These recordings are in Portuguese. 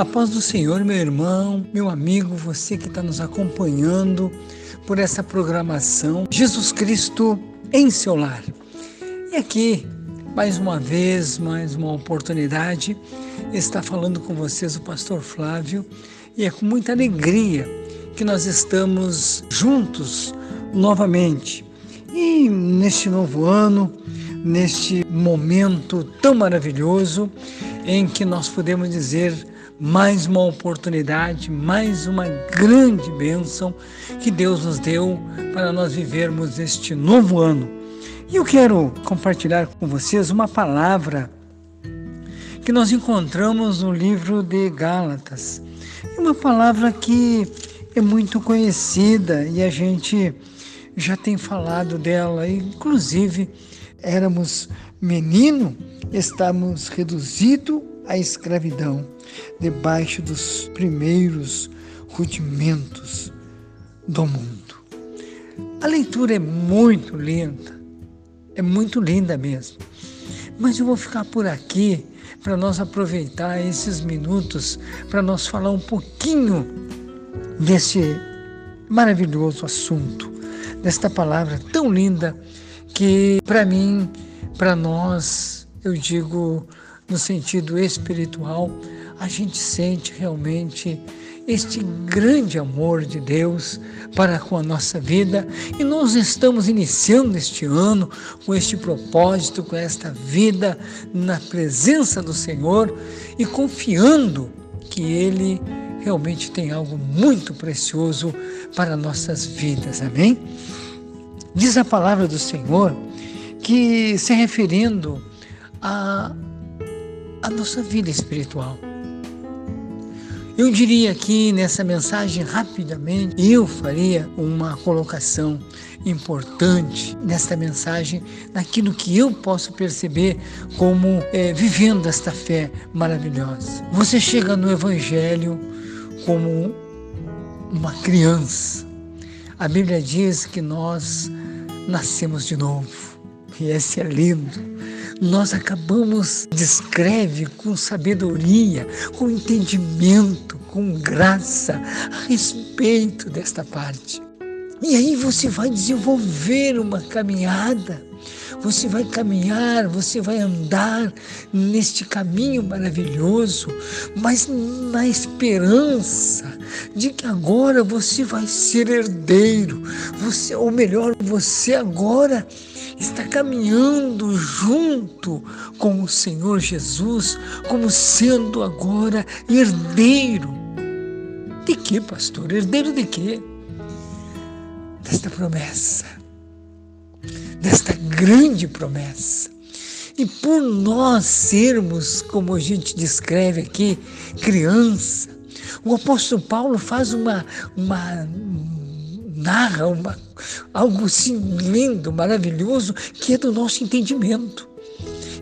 A paz do Senhor, meu irmão, meu amigo, você que está nos acompanhando por essa programação Jesus Cristo em seu lar. E aqui, mais uma vez, mais uma oportunidade, está falando com vocês o pastor Flávio e é com muita alegria que nós estamos juntos novamente. E neste novo ano, neste momento tão maravilhoso em que nós podemos dizer mais uma oportunidade, mais uma grande bênção que Deus nos deu para nós vivermos este novo ano. E eu quero compartilhar com vocês uma palavra que nós encontramos no livro de Gálatas. Uma palavra que é muito conhecida e a gente já tem falado dela, inclusive éramos menino, estamos reduzidos à escravidão debaixo dos primeiros rudimentos do mundo. A leitura é muito linda, é muito linda mesmo. Mas eu vou ficar por aqui para nós aproveitar esses minutos para nós falar um pouquinho desse maravilhoso assunto, desta palavra tão linda que para mim, para nós, eu digo no sentido espiritual, a gente sente realmente este grande amor de Deus para com a nossa vida e nós estamos iniciando este ano com este propósito, com esta vida na presença do Senhor e confiando que Ele realmente tem algo muito precioso para nossas vidas, amém? Diz a palavra do Senhor que, se referindo a, nossa vida espiritual, eu diria aqui nessa mensagem rapidamente, eu faria uma colocação importante nesta mensagem, naquilo que eu posso perceber como é, vivendo esta fé maravilhosa. Você chega no Evangelho como uma criança. A Bíblia diz que nós nascemos de novo. E esse é lindo nós acabamos, descreve com sabedoria, com entendimento, com graça a respeito desta parte. E aí você vai desenvolver uma caminhada, você vai caminhar, você vai andar neste caminho maravilhoso, mas na esperança de que agora você vai ser herdeiro, você, ou melhor, você agora está caminhando junto com o Senhor Jesus, como sendo agora herdeiro. De que, pastor? Herdeiro de quê? Desta promessa, desta grande promessa. E por nós sermos, como a gente descreve aqui, criança, o apóstolo Paulo faz uma, uma narra uma, algo assim lindo, maravilhoso, que é do nosso entendimento.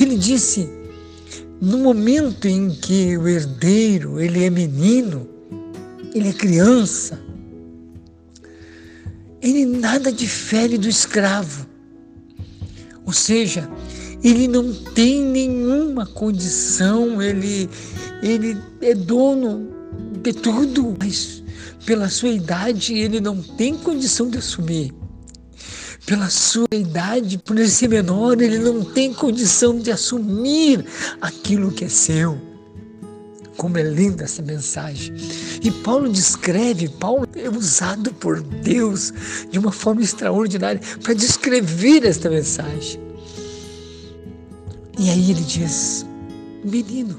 Ele disse, no momento em que o herdeiro, ele é menino, ele é criança, ele nada difere do escravo. Ou seja, ele não tem nenhuma condição, ele, ele é dono de tudo, mas pela sua idade, ele não tem condição de assumir. Pela sua idade, por ele ser menor, ele não tem condição de assumir aquilo que é seu. Como é linda essa mensagem. E Paulo descreve, Paulo é usado por Deus de uma forma extraordinária para descrever esta mensagem. E aí ele diz: menino,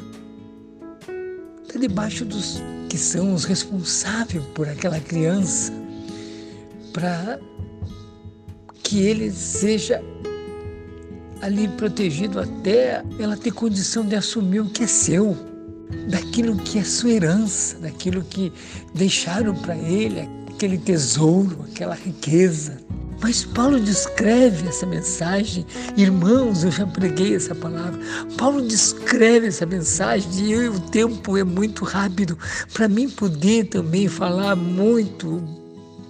está debaixo dos que são os responsáveis por aquela criança, para que ele seja ali protegido até ela ter condição de assumir o que é seu, daquilo que é sua herança, daquilo que deixaram para ele, aquele tesouro, aquela riqueza. Mas Paulo descreve essa mensagem, irmãos, eu já preguei essa palavra. Paulo descreve essa mensagem e o tempo é muito rápido para mim poder também falar muito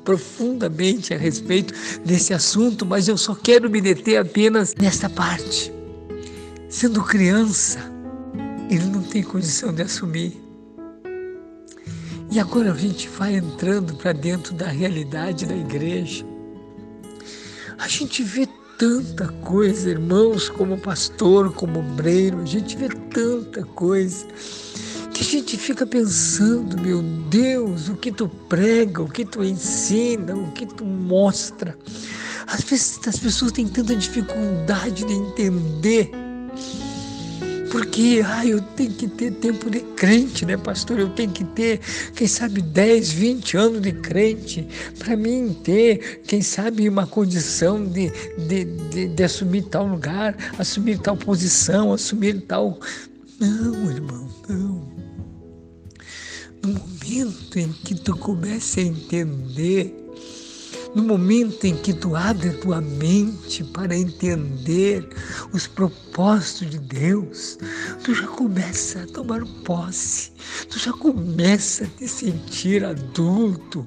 profundamente a respeito desse assunto, mas eu só quero me deter apenas nesta parte. Sendo criança, ele não tem condição de assumir E agora a gente vai entrando para dentro da realidade da igreja. A gente vê tanta coisa, irmãos, como pastor, como obreiro, a gente vê tanta coisa que a gente fica pensando, meu Deus, o que tu prega, o que tu ensina, o que tu mostra. Às vezes as pessoas têm tanta dificuldade de entender porque, ah, eu tenho que ter tempo de crente, né, pastor? Eu tenho que ter, quem sabe, 10, 20 anos de crente, para mim ter, quem sabe, uma condição de, de, de, de assumir tal lugar, assumir tal posição, assumir tal. Não, irmão, não. No momento em que tu começa a entender no momento em que tu abre a tua mente para entender os propósitos de Deus, tu já começa a tomar posse, tu já começa a te sentir adulto,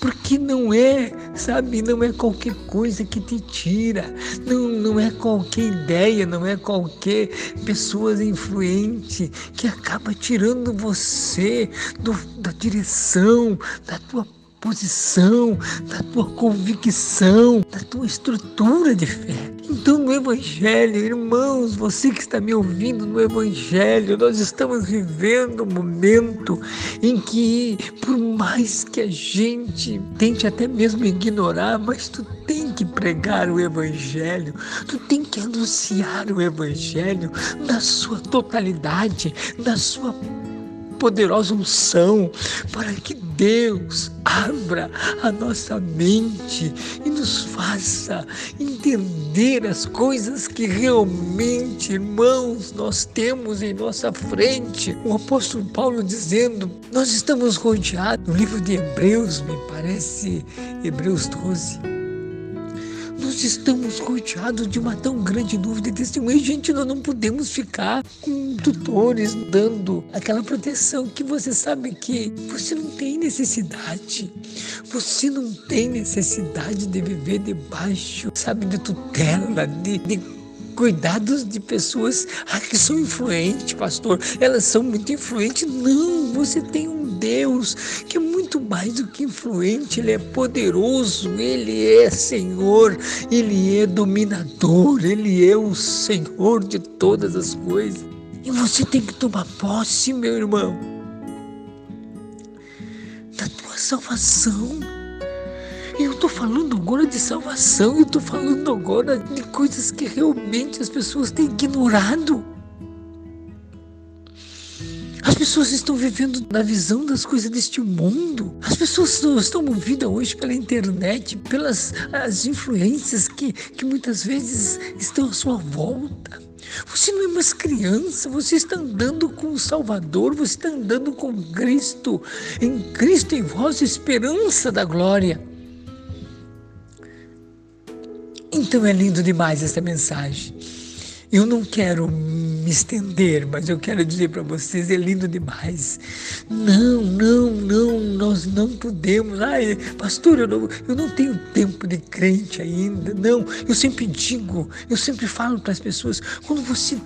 porque não é, sabe, não é qualquer coisa que te tira, não, não é qualquer ideia, não é qualquer pessoa influente que acaba tirando você do, da direção da tua posição, da tua convicção, da tua estrutura de fé. Então, no Evangelho, irmãos, você que está me ouvindo no Evangelho, nós estamos vivendo um momento em que, por mais que a gente tente até mesmo ignorar, mas tu tem que pregar o Evangelho, tu tem que anunciar o Evangelho na sua totalidade, na sua poderosa unção para que Deus abra a nossa mente e nos faça entender as coisas que realmente, irmãos, nós temos em nossa frente. O apóstolo Paulo dizendo: Nós estamos rodeados, no livro de Hebreus, me parece, Hebreus 12 nós estamos rodeados de uma tão grande nuvem de testemunhas. Gente, nós não podemos ficar com tutores dando aquela proteção que você sabe que você não tem necessidade. Você não tem necessidade de viver debaixo, sabe, de tutela, de, de cuidados de pessoas ah, que são influentes, pastor. Elas são muito influentes. Não, você tem um Deus que é muito mais do que influente, Ele é poderoso, Ele é Senhor, Ele é dominador, Ele é o Senhor de todas as coisas. E você tem que tomar posse, meu irmão, da tua salvação. Eu estou falando agora de salvação, eu estou falando agora de coisas que realmente as pessoas têm ignorado. As pessoas estão vivendo na visão das coisas deste mundo. As pessoas estão movidas hoje pela internet, pelas as influências que, que muitas vezes estão à sua volta. Você não é mais criança, você está andando com o Salvador, você está andando com Cristo. Em Cristo em vós, esperança da glória. Então é lindo demais essa mensagem. Eu não quero me estender, mas eu quero dizer para vocês, é lindo demais. Não, não, não, nós não podemos. Ai, pastor, eu não, eu não tenho tempo de crente ainda. Não, eu sempre digo, eu sempre falo para as pessoas, quando você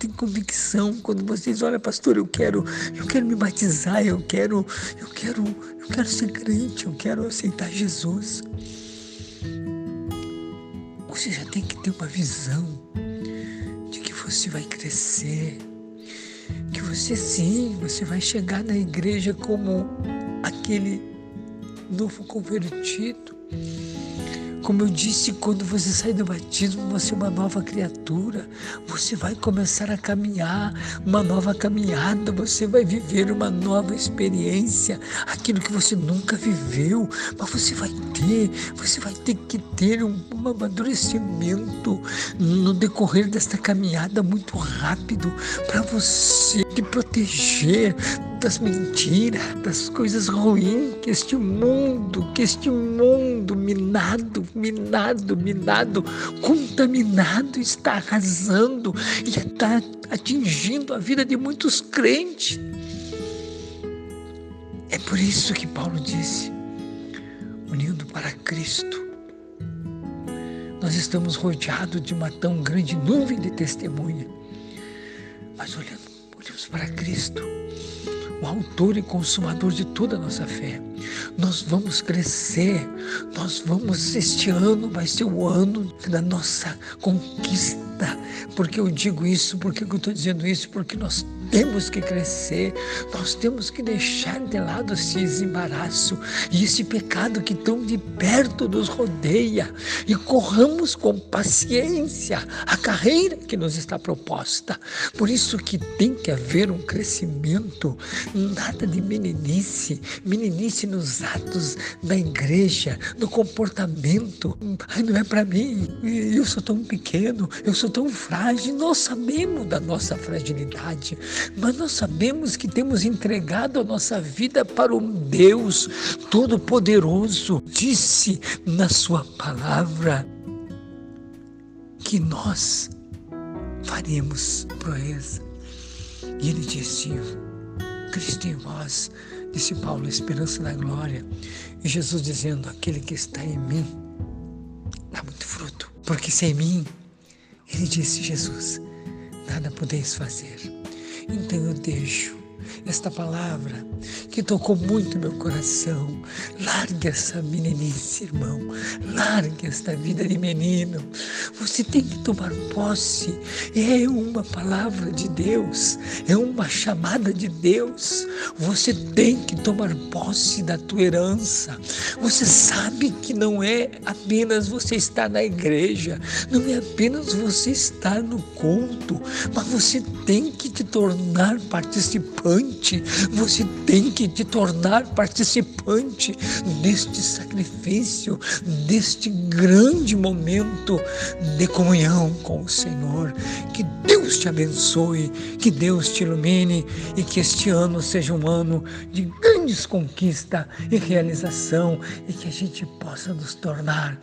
tem convicção, quando vocês olham, pastor, eu quero, eu quero me batizar, eu quero, eu quero, eu quero ser crente, eu quero aceitar Jesus. Você já tem que ter uma visão você vai crescer, que você sim, você vai chegar na igreja como aquele novo convertido como eu disse, quando você sai do batismo, você é uma nova criatura. Você vai começar a caminhar uma nova caminhada, você vai viver uma nova experiência, aquilo que você nunca viveu, mas você vai ter, você vai ter que ter um, um amadurecimento no decorrer desta caminhada muito rápido para você te proteger das mentiras, das coisas ruins que este mundo, que este mundo minado, minado, minado, contaminado está arrasando e está atingindo a vida de muitos crentes. É por isso que Paulo disse: unindo para Cristo, nós estamos rodeados de uma tão grande nuvem de testemunha. Mas olhando, olhamos para Cristo, o autor e consumador de toda a nossa fé. Nós vamos crescer, nós vamos, este ano vai ser o ano da nossa conquista. Porque eu digo isso, porque eu estou dizendo isso, porque nós temos que crescer, nós temos que deixar de lado esse embaraço e esse pecado que tão de perto nos rodeia. E corramos com paciência a carreira que nos está proposta. Por isso que tem que haver um crescimento, nada de meninice, meninice nos atos da igreja, no comportamento. Ai, não é para mim, eu sou tão pequeno, eu sou tão frágil. Nós sabemos da nossa fragilidade, mas nós sabemos que temos entregado a nossa vida para o Deus Todo-Poderoso. Disse na Sua palavra que nós faremos proeza. E ele disse: Cristo em vós, disse Paulo, esperança da glória. E Jesus dizendo: Aquele que está em mim dá muito fruto, porque sem mim, ele disse: Jesus, nada podeis fazer. Então eu deixo esta palavra que tocou muito meu coração. Largue essa meninice, irmão. Largue esta vida de menino. Você tem que tomar posse. É uma palavra de Deus. É uma chamada de Deus. Você tem que tomar posse da tua herança. Você sabe que não é apenas você estar na igreja, não é apenas você estar no culto, mas você tem que te tornar participante. Você tem que te tornar participante deste sacrifício, deste grande momento de comunhão com o Senhor. Que Deus te abençoe, que Deus te ilumine e que este ano seja um ano de grandes conquistas e realização e que a gente possa nos tornar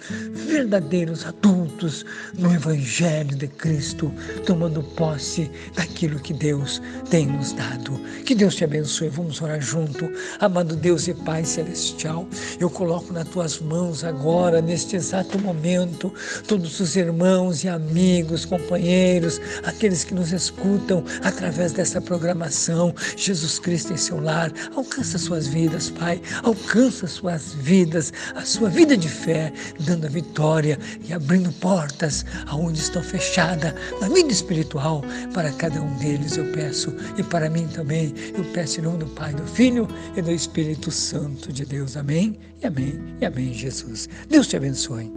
verdadeiros adultos no Evangelho de Cristo, tomando posse daquilo que Deus tem nos dado. Que Deus te abençoe. Vamos orar junto. Amado Deus e Pai Celestial, eu coloco nas tuas mãos agora, neste exato momento, todos os irmãos e amigos, companheiros, aqueles que nos escutam através dessa programação. Jesus Cristo em seu lar, alcança suas vidas, Pai, alcança suas vidas, a sua vida de fé, dando a vitória e abrindo portas aonde estão fechadas na vida espiritual para cada um deles, eu peço, e para mim também, eu peço em nome do Pai, do Filho e do Espírito Santo de Deus. Amém, e amém, e amém, Jesus. Deus te abençoe.